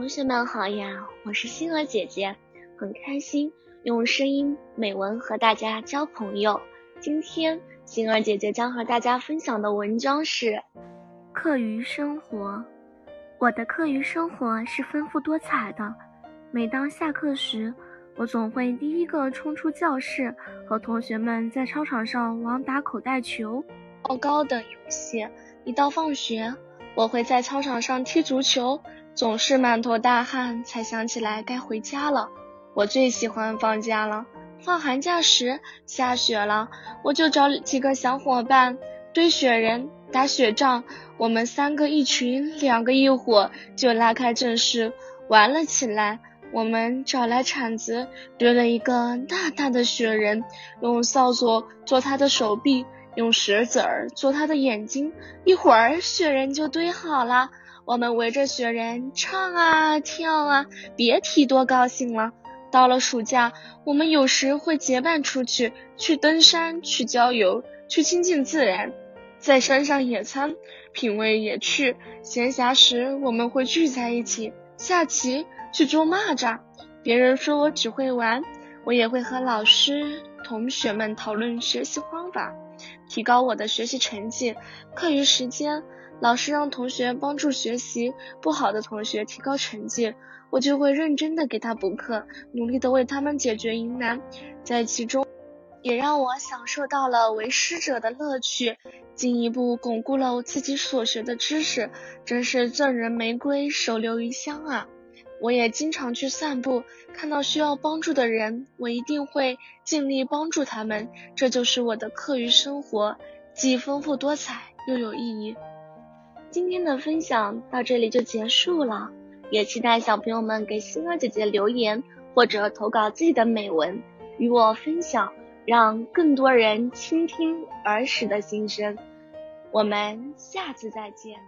同学们好呀，我是星儿姐姐，很开心用声音美文和大家交朋友。今天星儿姐姐将和大家分享的文章是《课余生活》。我的课余生活是丰富多彩的。每当下课时，我总会第一个冲出教室，和同学们在操场上玩打口袋球、跳高等游戏。一到放学，我会在操场上踢足球。总是满头大汗，才想起来该回家了。我最喜欢放假了。放寒假时下雪了，我就找几个小伙伴堆雪人、打雪仗。我们三个一群，两个一伙，就拉开阵势玩了起来。我们找来铲子，堆了一个大大的雪人，用扫帚做他的手臂，用石子儿做他的眼睛。一会儿，雪人就堆好了。我们围着雪人唱啊跳啊，别提多高兴了。到了暑假，我们有时会结伴出去，去登山，去郊游，去亲近自然，在山上野餐，品味野趣。闲暇时，我们会聚在一起下棋，去捉蚂蚱。别人说我只会玩，我也会和老师、同学们讨论学习方法，提高我的学习成绩。课余时间。老师让同学帮助学习不好的同学提高成绩，我就会认真的给他补课，努力的为他们解决疑难，在其中也让我享受到了为师者的乐趣，进一步巩固了我自己所学的知识，真是赠人玫瑰，手留余香啊！我也经常去散步，看到需要帮助的人，我一定会尽力帮助他们，这就是我的课余生活，既丰富多彩又有意义。今天的分享到这里就结束了，也期待小朋友们给星儿姐姐留言或者投稿自己的美文与我分享，让更多人倾听儿时的心声。我们下次再见。